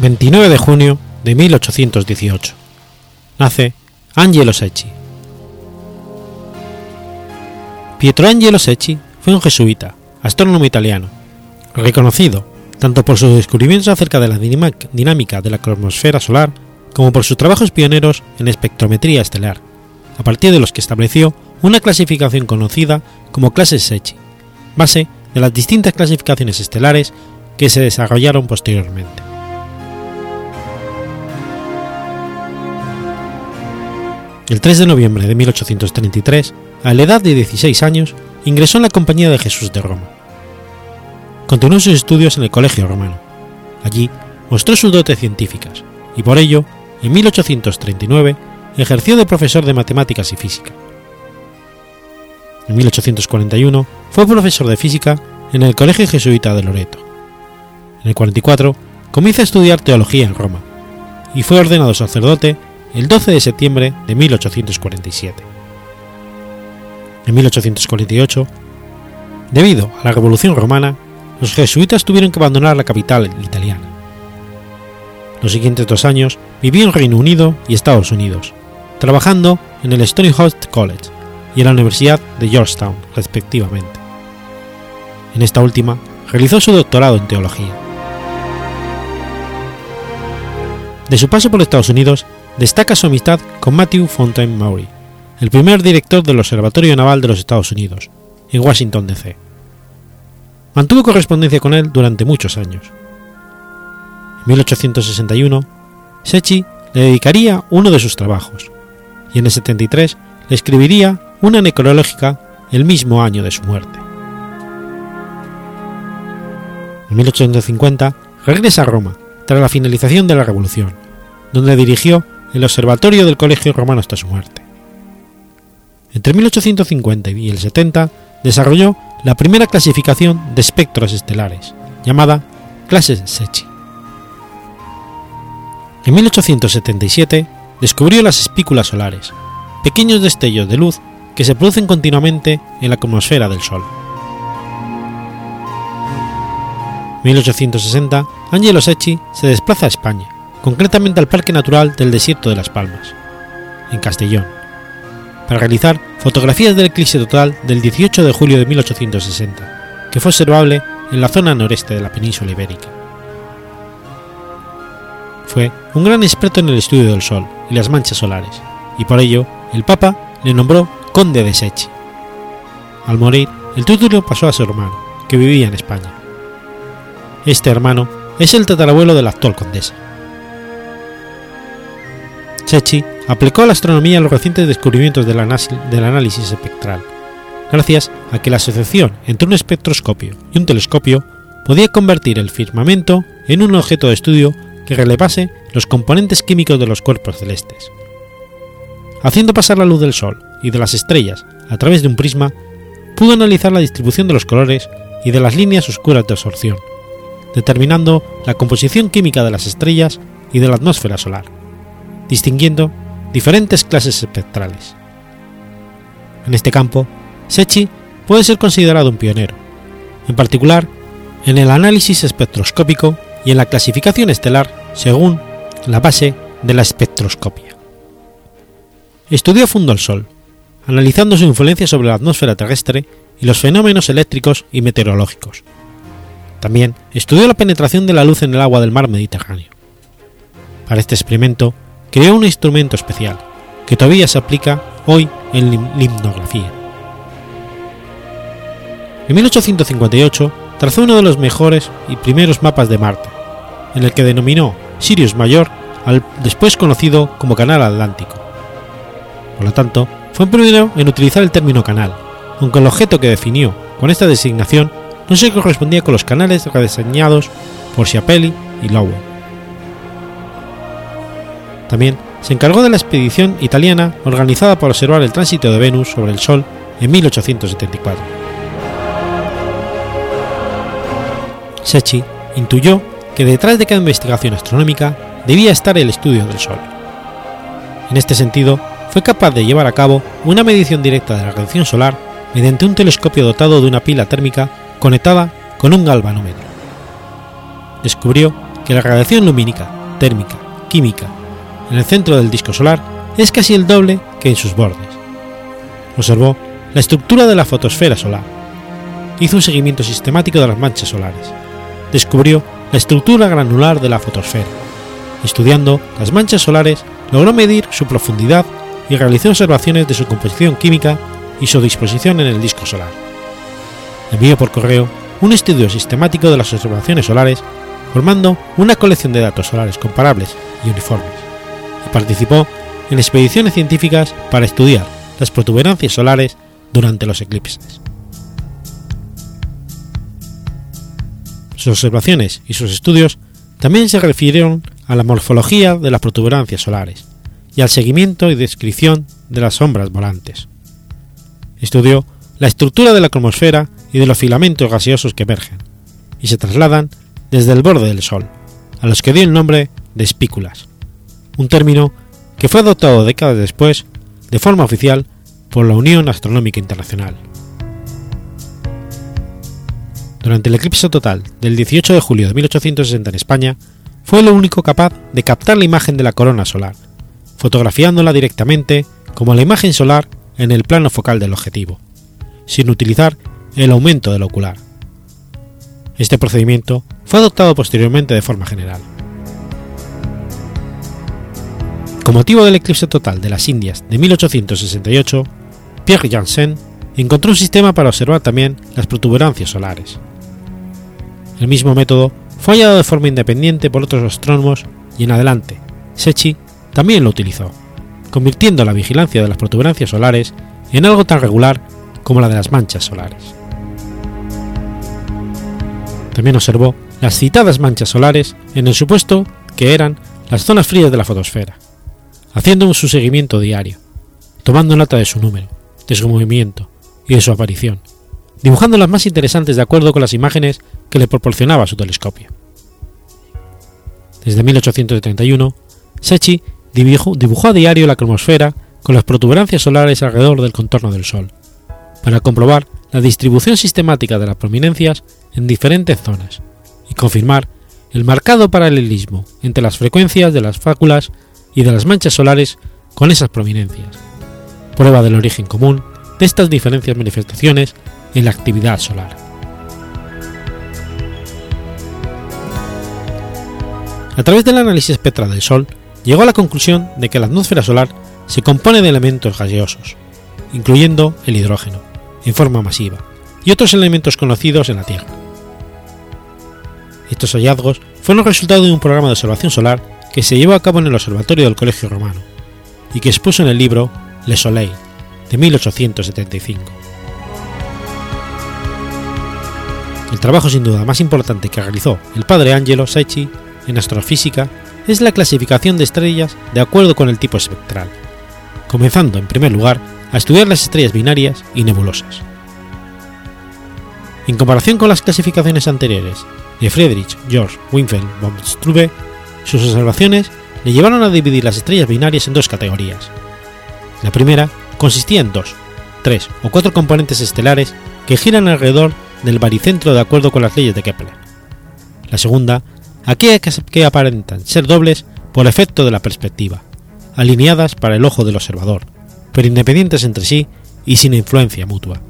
...29 de junio de 1818... ...nace Angelo Secchi... Pietroangelo Secchi fue un jesuita, astrónomo italiano, reconocido tanto por sus descubrimientos acerca de la dinámica de la cromosfera solar como por sus trabajos pioneros en espectrometría estelar, a partir de los que estableció una clasificación conocida como clases Secchi, base de las distintas clasificaciones estelares que se desarrollaron posteriormente. El 3 de noviembre de 1833, a la edad de 16 años, ingresó en la Compañía de Jesús de Roma. Continuó sus estudios en el Colegio Romano. Allí mostró sus dotes científicas y por ello, en 1839, ejerció de profesor de matemáticas y física. En 1841 fue profesor de física en el Colegio Jesuita de Loreto. En el 44 comienza a estudiar teología en Roma y fue ordenado sacerdote el 12 de septiembre de 1847. En 1848, debido a la Revolución Romana, los jesuitas tuvieron que abandonar la capital italiana. Los siguientes dos años vivió en Reino Unido y Estados Unidos, trabajando en el Stony Host College y en la Universidad de Georgetown, respectivamente. En esta última, realizó su doctorado en teología. De su paso por Estados Unidos, destaca su amistad con Matthew Fontaine Maury, el primer director del Observatorio Naval de los Estados Unidos, en Washington, D.C. Mantuvo correspondencia con él durante muchos años. En 1861, Secchi le dedicaría uno de sus trabajos, y en el 73 le escribiría una necrológica el mismo año de su muerte. En 1850 regresa a Roma tras la finalización de la Revolución, donde dirigió el Observatorio del Colegio Romano hasta su muerte. Entre 1850 y el 70 desarrolló la primera clasificación de espectros estelares, llamada clase Secchi. En 1877 descubrió las espículas solares, pequeños destellos de luz que se producen continuamente en la atmósfera del Sol. 1860, Angelo Secchi se desplaza a España, concretamente al Parque Natural del Desierto de las Palmas, en Castellón, para realizar fotografías del eclipse total del 18 de julio de 1860, que fue observable en la zona noreste de la península ibérica. Fue un gran experto en el estudio del Sol y las manchas solares, y por ello el Papa le nombró conde de Secchi. Al morir, el título pasó a su hermano, que vivía en España. Este hermano es el tatarabuelo de la actual condesa. Secchi aplicó a la astronomía los recientes descubrimientos del, análisis espectral, gracias a que la asociación entre un espectroscopio y un telescopio podía convertir el firmamento en un objeto de estudio que relevase los componentes químicos de los cuerpos celestes. Haciendo pasar la luz del Sol y de las estrellas a través de un prisma, pudo analizar la distribución de los colores y de las líneas oscuras de absorción, determinando la composición química de las estrellas y de la atmósfera solar, distinguiendo diferentes clases espectrales. En este campo, Secchi puede ser considerado un pionero, en particular en el análisis espectroscópico y en la clasificación estelar según la base de la espectroscopia. Estudió a fondo el Sol, analizando su influencia sobre la atmósfera terrestre y los fenómenos eléctricos y meteorológicos. También estudió la penetración de la luz en el agua del mar Mediterráneo. Para este experimento, creó un instrumento especial, que todavía se aplica hoy en limnografía. En 1858 trazó uno de los mejores y primeros mapas de Marte, en el que denominó Sirius Mayor al después conocido como Canal Atlántico. Por lo tanto, fue el primero en utilizar el término canal, aunque el objeto que definió con esta designación no se correspondía con los canales rediseñados por Schiaparelli y Lowell. También se encargó de la expedición italiana organizada para observar el tránsito de Venus sobre el Sol en 1874. Secchi intuyó que detrás de cada investigación astronómica debía estar el estudio del Sol. En este sentido, fue capaz de llevar a cabo una medición directa de la radiación solar mediante un telescopio dotado de una pila térmica conectada con un galvanómetro. Descubrió que la radiación lumínica, térmica, química en el centro del disco solar es casi el doble que en sus bordes. Observó la estructura de la fotosfera solar. Hizo un seguimiento sistemático de las manchas solares. Descubrió la estructura granular de la fotosfera. Estudiando las manchas solares, logró medir su profundidad y realizó observaciones de su composición química y su disposición en el disco solar. Envió por correo un estudio sistemático de las observaciones solares, formando una colección de datos solares comparables y uniformes, participó en expediciones científicas para estudiar las protuberancias solares durante los eclipses. Sus observaciones y sus estudios también se refirieron a la morfología de las protuberancias solares y al seguimiento y descripción de las sombras volantes. Estudió la estructura de la cromosfera y de los filamentos gaseosos que emergen, y se trasladan desde el borde del Sol, a los que dio el nombre de espículas, un término que fue adoptado décadas después, de forma oficial, por la Unión Astronómica Internacional. Durante el eclipse total del 18 de julio de 1860 en España, fue lo único capaz de captar la imagen de la corona solar, fotografiándola directamente como la imagen solar en el plano focal del objetivo, sin utilizar el aumento del ocular. Este procedimiento fue adoptado posteriormente de forma general. Con motivo del eclipse total de las Indias de 1868, Pierre Janssen encontró un sistema para observar también las protuberancias solares. El mismo método fue hallado de forma independiente por otros astrónomos y en adelante, Secchi también lo utilizó, convirtiendo la vigilancia de las protuberancias solares en algo tan regular como la de las manchas solares. También observó las citadas manchas solares en el supuesto que eran las zonas frías de la fotosfera, haciendo su seguimiento diario, tomando nota de su número, de su movimiento y de su aparición, dibujando las más interesantes de acuerdo con las imágenes que le proporcionaba su telescopio. Desde 1831, Secchi dibujó, dibujó a diario la cromosfera con las protuberancias solares alrededor del contorno del Sol, para comprobar la distribución sistemática de las prominencias en diferentes zonas y confirmar el marcado paralelismo entre las frecuencias de las fáculas y de las manchas solares con esas prominencias, prueba del origen común de estas diferentes manifestaciones en la actividad solar. A través del análisis espectral del Sol, llegó a la conclusión de que la atmósfera solar se compone de elementos gaseosos, incluyendo el hidrógeno, en forma masiva, y otros elementos conocidos en la Tierra. Estos hallazgos fueron resultado de un programa de observación solar que se llevó a cabo en el Observatorio del Colegio Romano, y que expuso en el libro Le Soleil, de 1875. El trabajo sin duda más importante que realizó el padre Angelo Secchi en astrofísica es la clasificación de estrellas de acuerdo con el tipo espectral, comenzando en primer lugar a estudiar las estrellas binarias y nebulosas. En comparación con las clasificaciones anteriores de Friedrich Georg Winfeld von Struve, sus observaciones le llevaron a dividir las estrellas binarias en dos categorías. La primera consistía en dos, tres o cuatro componentes estelares que giran alrededor del baricentro de acuerdo con las leyes de Kepler. La segunda, aquellas que aparentan ser dobles por efecto de la perspectiva, alineadas para el ojo del observador, pero independientes entre sí y sin influencia mutua.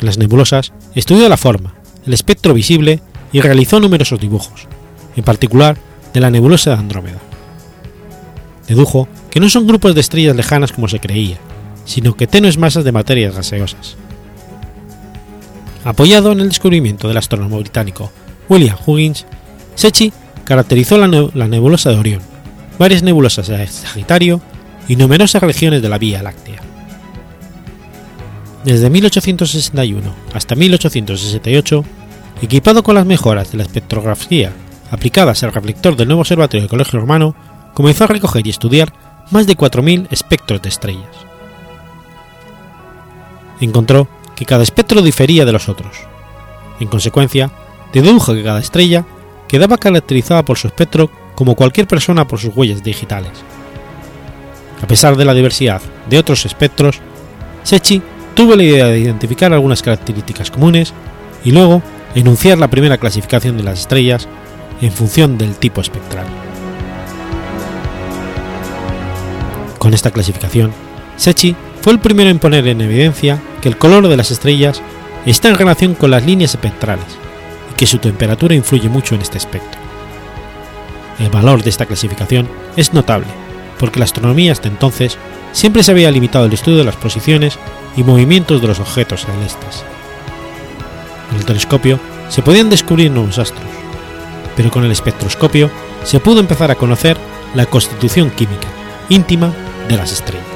Las nebulosas estudió la forma, el espectro visible y realizó numerosos dibujos, en particular de la nebulosa de Andrómeda. Dedujo que no son grupos de estrellas lejanas como se creía, sino que tenues masas de materias gaseosas. Apoyado en el descubrimiento del astrónomo británico William Huggins, Secchi caracterizó la, la nebulosa de Orión, varias nebulosas de Sagitario y numerosas regiones de la Vía Láctea. Desde 1861 hasta 1868, equipado con las mejoras de la espectrografía aplicadas al reflector del nuevo observatorio del Colegio Romano, comenzó a recoger y estudiar más de 4.000 espectros de estrellas. Encontró que cada espectro difería de los otros. En consecuencia, dedujo que cada estrella quedaba caracterizada por su espectro como cualquier persona por sus huellas digitales. A pesar de la diversidad de otros espectros, Secchi tuvo la idea de identificar algunas características comunes y luego enunciar la primera clasificación de las estrellas en función del tipo espectral. Con esta clasificación, Secchi fue el primero en poner en evidencia que el color de las estrellas está en relación con las líneas espectrales y que su temperatura influye mucho en este aspecto. El valor de esta clasificación es notable, porque la astronomía hasta entonces siempre se había limitado al estudio de las posiciones y movimientos de los objetos celestes. En el telescopio se podían descubrir nuevos astros, pero con el espectroscopio se pudo empezar a conocer la constitución química íntima de las estrellas.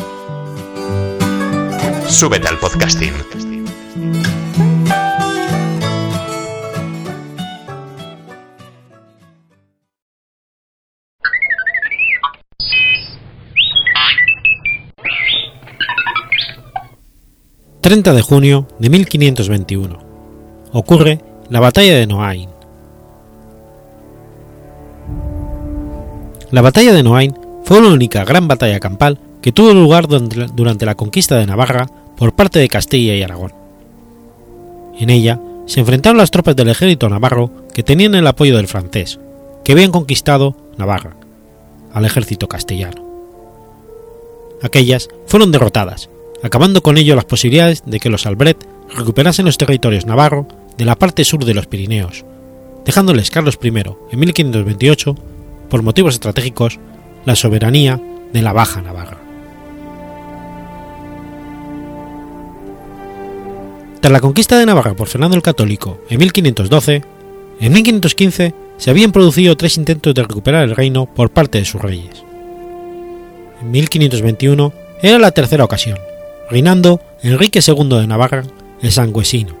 Súbete al podcasting. ...30 de junio de 1521... ...ocurre la batalla de Noain. La batalla de Noain fue la única gran batalla campal que tuvo lugar durante la conquista de Navarra por parte de Castilla y Aragón. En ella se enfrentaron las tropas del ejército navarro que tenían el apoyo del francés, que habían conquistado Navarra, al ejército castellano. Aquellas fueron derrotadas, acabando con ello las posibilidades de que los Albret recuperasen los territorios navarro de la parte sur de los Pirineos, dejándoles Carlos I en 1528, por motivos estratégicos, la soberanía de la Baja Navarra. Tras la conquista de Navarra por Fernando el Católico en 1512, en 1515 se habían producido tres intentos de recuperar el reino por parte de sus reyes. En 1521 era la tercera ocasión, reinando Enrique II de Navarra, el Sangüesino,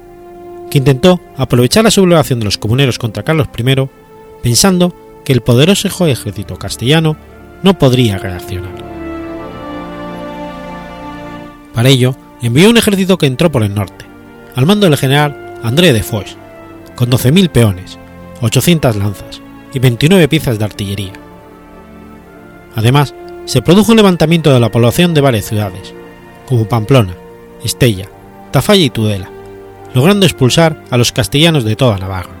que intentó aprovechar la sublevación de los comuneros contra Carlos I, pensando que el poderoso ejército castellano no podría reaccionar. Para ello, envió un ejército que entró por el norte, al mando del general André de Foix, con 12.000 peones, 800 lanzas y 29 piezas de artillería. Además, se produjo un levantamiento de la población de varias ciudades, como Pamplona, Estella, Tafalla y Tudela, logrando expulsar a los castellanos de toda Navarra.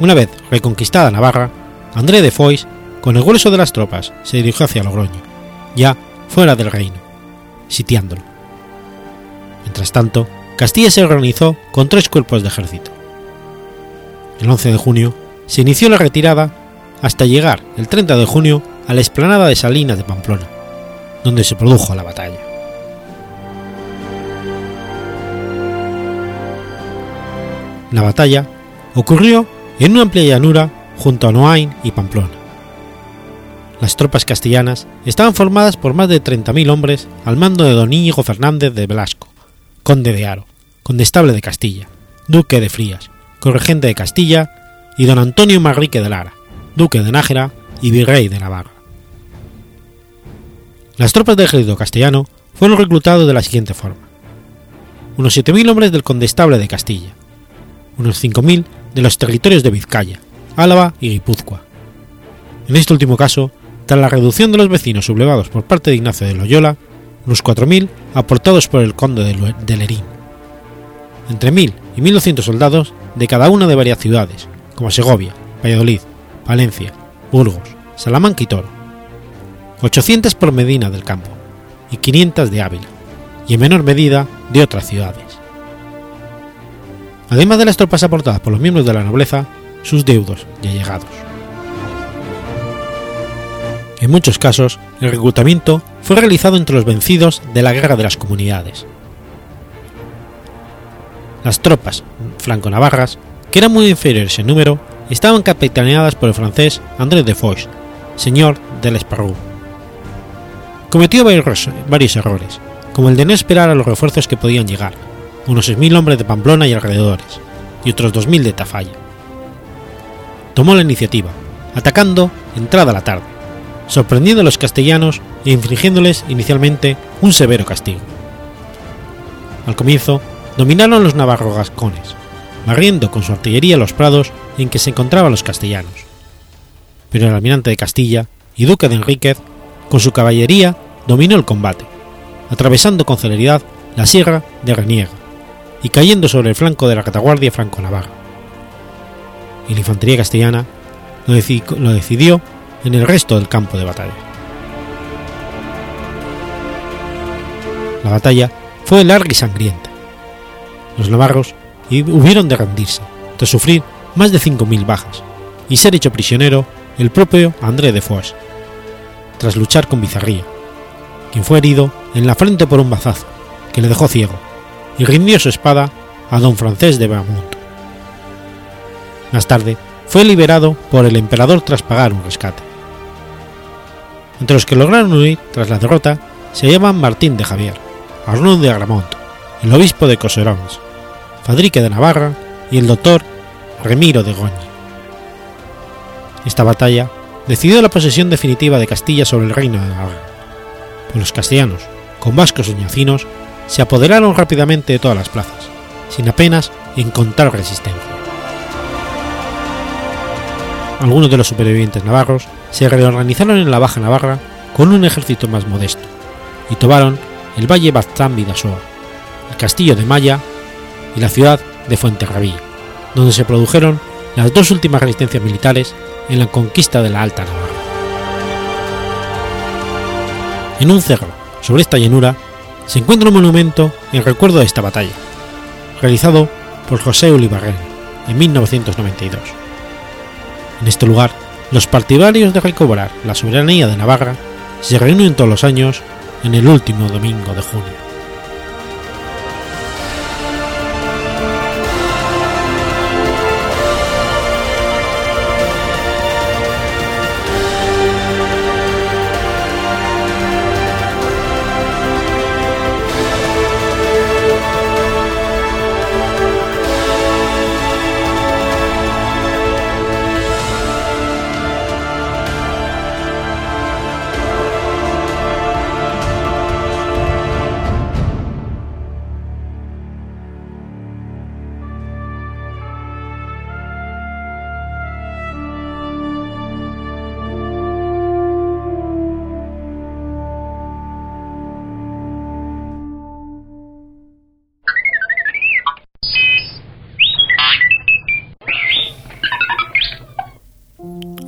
Una vez reconquistada Navarra, André de Foix, con el grueso de las tropas, se dirigió hacia Logroño, ya fuera del reino, sitiándolo. Mientras tanto, Castilla se organizó con tres cuerpos de ejército. El 11 de junio se inició la retirada hasta llegar el 30 de junio a la explanada de Salinas de Pamplona, donde se produjo la batalla. La batalla ocurrió en una amplia llanura junto a Noain y Pamplona. Las tropas castellanas estaban formadas por más de 30.000 hombres al mando de don Íñigo Fernández de Velasco, conde de Aro, condestable de Castilla, duque de Frías, corregente de Castilla, y don Antonio Manrique de Lara, duque de Nájera y virrey de Navarra. Las tropas del ejército castellano fueron reclutados de la siguiente forma. Unos 7.000 hombres del condestable de Castilla, unos 5.000 de los territorios de Vizcaya, Álava y Guipúzcoa. En este último caso, tras la reducción de los vecinos sublevados por parte de Ignacio de Loyola, unos 4.000 aportados por el conde de Lerín. Entre 1.000 y 1.200 soldados de cada una de varias ciudades, como Segovia, Valladolid, Valencia, Burgos, Salamanca y Toro. 800 por Medina del Campo y 500 de Ávila, y en menor medida de otras ciudades. Además de las tropas aportadas por los miembros de la nobleza, sus deudos y allegados. En muchos casos, el reclutamiento fue realizado entre los vencidos de la Guerra de las Comunidades. Las tropas franco-navarras, que eran muy inferiores en número, estaban capitaneadas por el francés André de Foix, señor de l'Esparrou. Cometió varios errores, como el de no esperar a los refuerzos que podían llegar, unos 6.000 hombres de Pamplona y alrededores, y otros 2.000 de Tafalla. Tomó la iniciativa, atacando entrada la tarde, sorprendiendo a los castellanos e infligiéndoles inicialmente un severo castigo. Al comienzo, dominaron los navarro gascones, barriendo con su artillería los prados en que se encontraban los castellanos. Pero el almirante de Castilla y duque de Enríquez, con su caballería, dominó el combate, atravesando con celeridad la sierra de Reniega y cayendo sobre el flanco de la retaguardia franco-navarra. Y la infantería castellana lo decidió en el resto del campo de batalla. La batalla fue larga y sangrienta. Los navarros hubieron de rendirse, tras sufrir más de 5.000 bajas, y ser hecho prisionero el propio André de Foix, tras luchar con Bizarría, quien fue herido en la frente por un bazazo, que le dejó ciego, y rindió su espada a don Francés de Beaumont. Más tarde, fue liberado por el emperador tras pagar un rescate. Entre los que lograron huir tras la derrota se llaman Martín de Javier, Arnaud de Agramont, el obispo de Coserons, Fadrique de Navarra y el doctor Remiro de Goñi. Esta batalla decidió la posesión definitiva de Castilla sobre el reino de Navarra, pues los castellanos, con vascos y ñacinos, se apoderaron rápidamente de todas las plazas, sin apenas encontrar resistencia. Algunos de los supervivientes navarros se reorganizaron en la Baja Navarra con un ejército más modesto y tomaron el valle Baztán Vidasoa, el castillo de Maya y la ciudad de Fuenterrabía, donde se produjeron las dos últimas resistencias militares en la conquista de la Alta Navarra. En un cerro, sobre esta llanura, se encuentra un monumento en recuerdo de esta batalla, realizado por José Ulibarren en 1992. En este lugar, los partidarios de recobrar la soberanía de Navarra se reúnen todos los años en el último domingo de junio.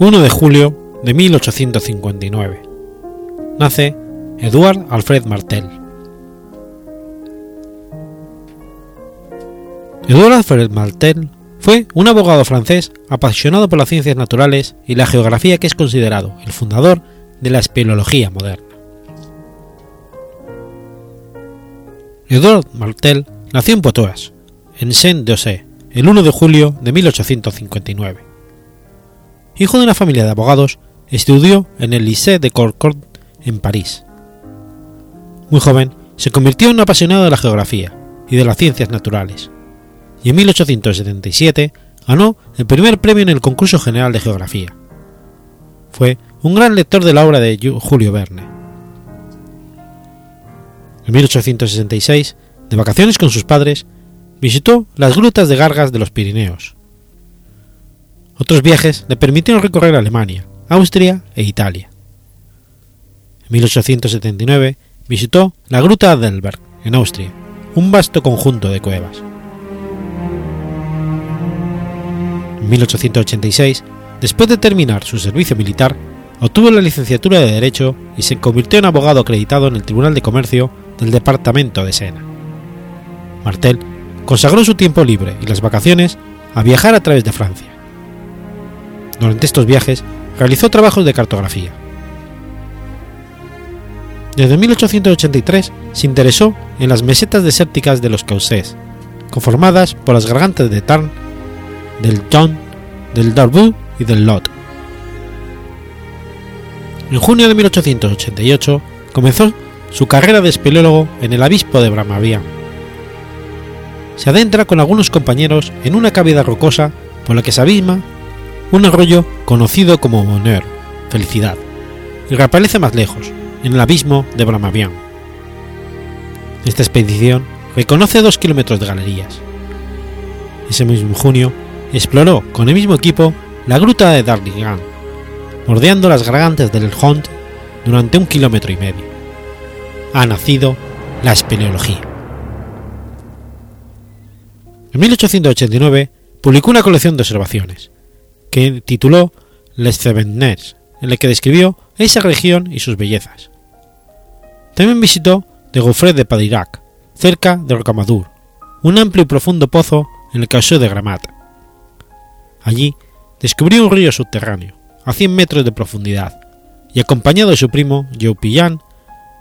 1 de julio de 1859. Nace Edouard Alfred Martel. Edouard Alfred Martel fue un abogado francés apasionado por las ciencias naturales y la geografía que es considerado el fundador de la espeleología moderna. Edouard Martel nació en Poitoas, en Saint-Dossé, el 1 de julio de 1859 hijo de una familia de abogados, estudió en el Lycée de Corcon en París. Muy joven, se convirtió en un apasionado de la geografía y de las ciencias naturales, y en 1877 ganó el primer premio en el concurso general de geografía. Fue un gran lector de la obra de Julio Verne. En 1866, de vacaciones con sus padres, visitó las grutas de Gargas de los Pirineos. Otros viajes le permitieron recorrer Alemania, Austria e Italia. En 1879 visitó la Gruta Adelberg, en Austria, un vasto conjunto de cuevas. En 1886, después de terminar su servicio militar, obtuvo la licenciatura de Derecho y se convirtió en abogado acreditado en el Tribunal de Comercio del Departamento de Sena. Martel consagró su tiempo libre y las vacaciones a viajar a través de Francia. Durante estos viajes realizó trabajos de cartografía. Desde 1883 se interesó en las mesetas desérticas de los Causés, conformadas por las gargantas de Tarn, del Don, del Darboux y del Lot. En junio de 1888 comenzó su carrera de espeleólogo en el Abispo de Bramavian. Se adentra con algunos compañeros en una cavidad rocosa por la que se abisma un arroyo conocido como Bonheur, felicidad, y reaparece más lejos, en el abismo de Bramavian. Esta expedición reconoce dos kilómetros de galerías. Ese mismo junio exploró con el mismo equipo la gruta de Darlingan, bordeando las gargantas del Hont durante un kilómetro y medio. Ha nacido la espeleología. En 1889 publicó una colección de observaciones, que tituló Les Cevennes, en la que describió esa región y sus bellezas. También visitó de Gouffret de Padirac, cerca de Rocamadour, un amplio y profundo pozo en el causó de Gramat. Allí descubrió un río subterráneo, a 100 metros de profundidad, y acompañado de su primo, Jeupillan,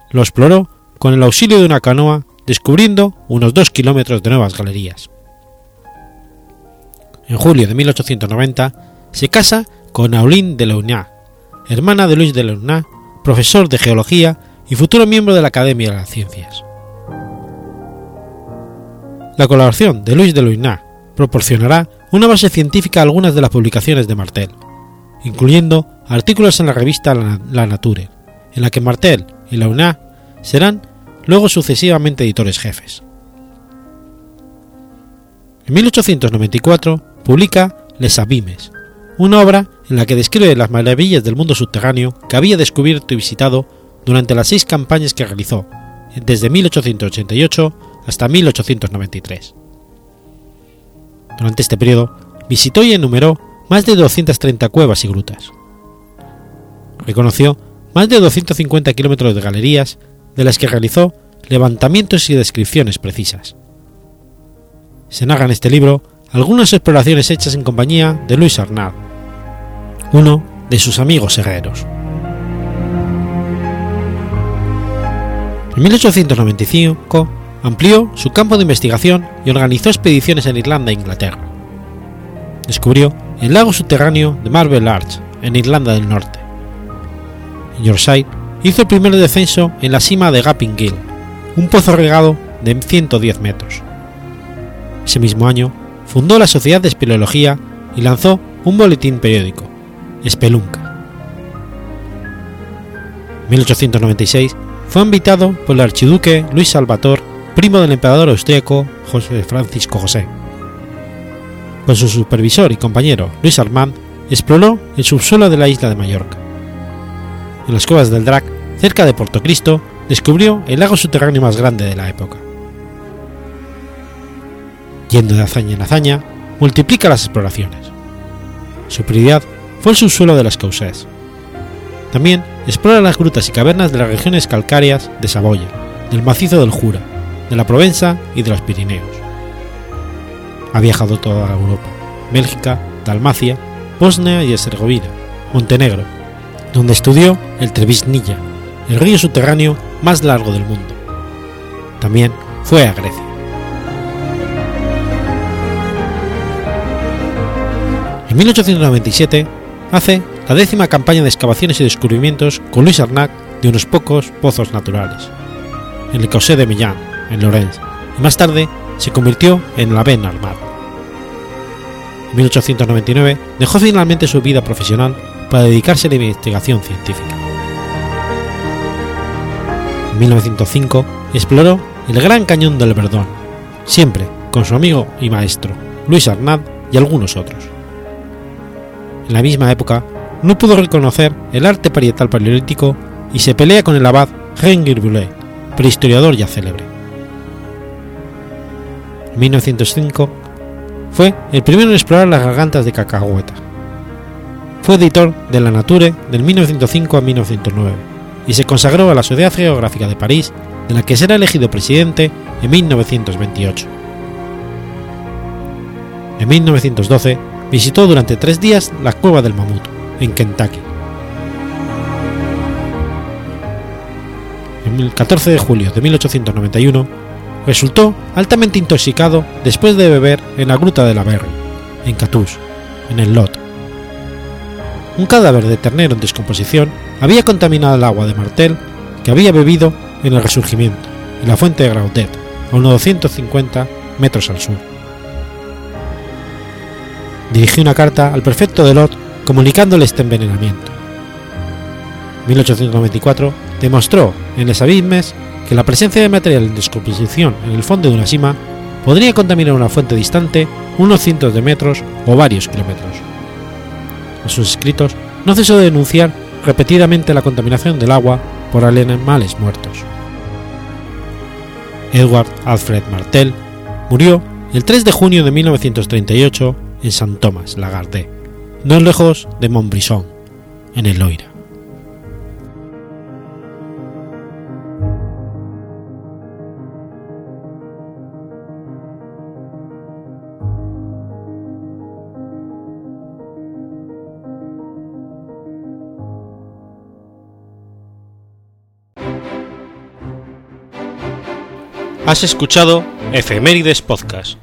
lo exploró con el auxilio de una canoa, descubriendo unos 2 kilómetros de nuevas galerías. En julio de 1890 se casa con Auline de Leunat, hermana de Luis de Leunat, profesor de geología y futuro miembro de la Academia de las Ciencias. La colaboración de Luis de Leunat proporcionará una base científica a algunas de las publicaciones de Martel, incluyendo artículos en la revista La Nature, en la que Martel y Leunat serán luego sucesivamente editores jefes. En 1894 publica Les Abimes, una obra en la que describe las maravillas del mundo subterráneo que había descubierto y visitado durante las seis campañas que realizó, desde 1888 hasta 1893. Durante este periodo, visitó y enumeró más de 230 cuevas y grutas. Reconoció más de 250 kilómetros de galerías, de las que realizó levantamientos y descripciones precisas. Se narra en este libro algunas exploraciones hechas en compañía de Luis Arnaud, uno de sus amigos herreros. En 1895 amplió su campo de investigación y organizó expediciones en Irlanda e Inglaterra. Descubrió el lago subterráneo de Marble Arch en Irlanda del Norte. En hizo el primer descenso en la cima de Gapping Gill, un pozo regado de 110 metros. Ese mismo año fundó la Sociedad de Espeleología y lanzó un boletín periódico, Spelunca. En 1896 fue invitado por el archiduque Luis Salvator, primo del emperador austríaco José Francisco José. Con su supervisor y compañero Luis Armand, exploró el subsuelo de la isla de Mallorca. En las cuevas del Drac, cerca de Puerto Cristo, descubrió el lago subterráneo más grande de la época. Yendo de hazaña en hazaña, multiplica las exploraciones. Su prioridad fue el subsuelo de las Causés. También explora las grutas y cavernas de las regiones calcáreas de Saboya, del macizo del Jura, de la Provenza y de los Pirineos. Ha viajado toda Europa, Bélgica, Dalmacia, Bosnia y Herzegovina, Montenegro, donde estudió el Trevisnilla, el río subterráneo más largo del mundo. También fue a Grecia. En 1897 hace la décima campaña de excavaciones y descubrimientos con Luis Arnac de unos pocos pozos naturales, en el Caussé de Millán, en Lorenz, y más tarde se convirtió en la Ben Armada. En 1899 dejó finalmente su vida profesional para dedicarse a la investigación científica. En 1905 exploró el Gran Cañón del Verdón, siempre con su amigo y maestro Luis Arnad y algunos otros. En la misma época, no pudo reconocer el arte parietal paleolítico y se pelea con el abad Rengir Boulet, prehistoriador ya célebre. En 1905 fue el primero en explorar las gargantas de cacahueta. Fue editor de La Nature del 1905 a 1909 y se consagró a la Sociedad Geográfica de París, de la que será elegido presidente en 1928. En 1912 visitó durante tres días la cueva del mamut, en Kentucky. En el 14 de julio de 1891 resultó altamente intoxicado después de beber en la gruta de la Berry, en Catús, en el Lot. Un cadáver de ternero en descomposición había contaminado el agua de Martel que había bebido en el Resurgimiento, en la fuente de Graudet, a unos 250 metros al sur. Dirigió una carta al prefecto de Lot comunicándole este envenenamiento. En 1894 demostró en Les Abismes que la presencia de material en descomposición en el fondo de una sima podría contaminar una fuente distante unos cientos de metros o varios kilómetros. En sus escritos no cesó de denunciar repetidamente la contaminación del agua por animales muertos. Edward Alfred Martel murió el 3 de junio de 1938 en Saint Thomas, Lagarde, no lejos de Montbrison, en el Loira. Has escuchado Efemérides Podcast.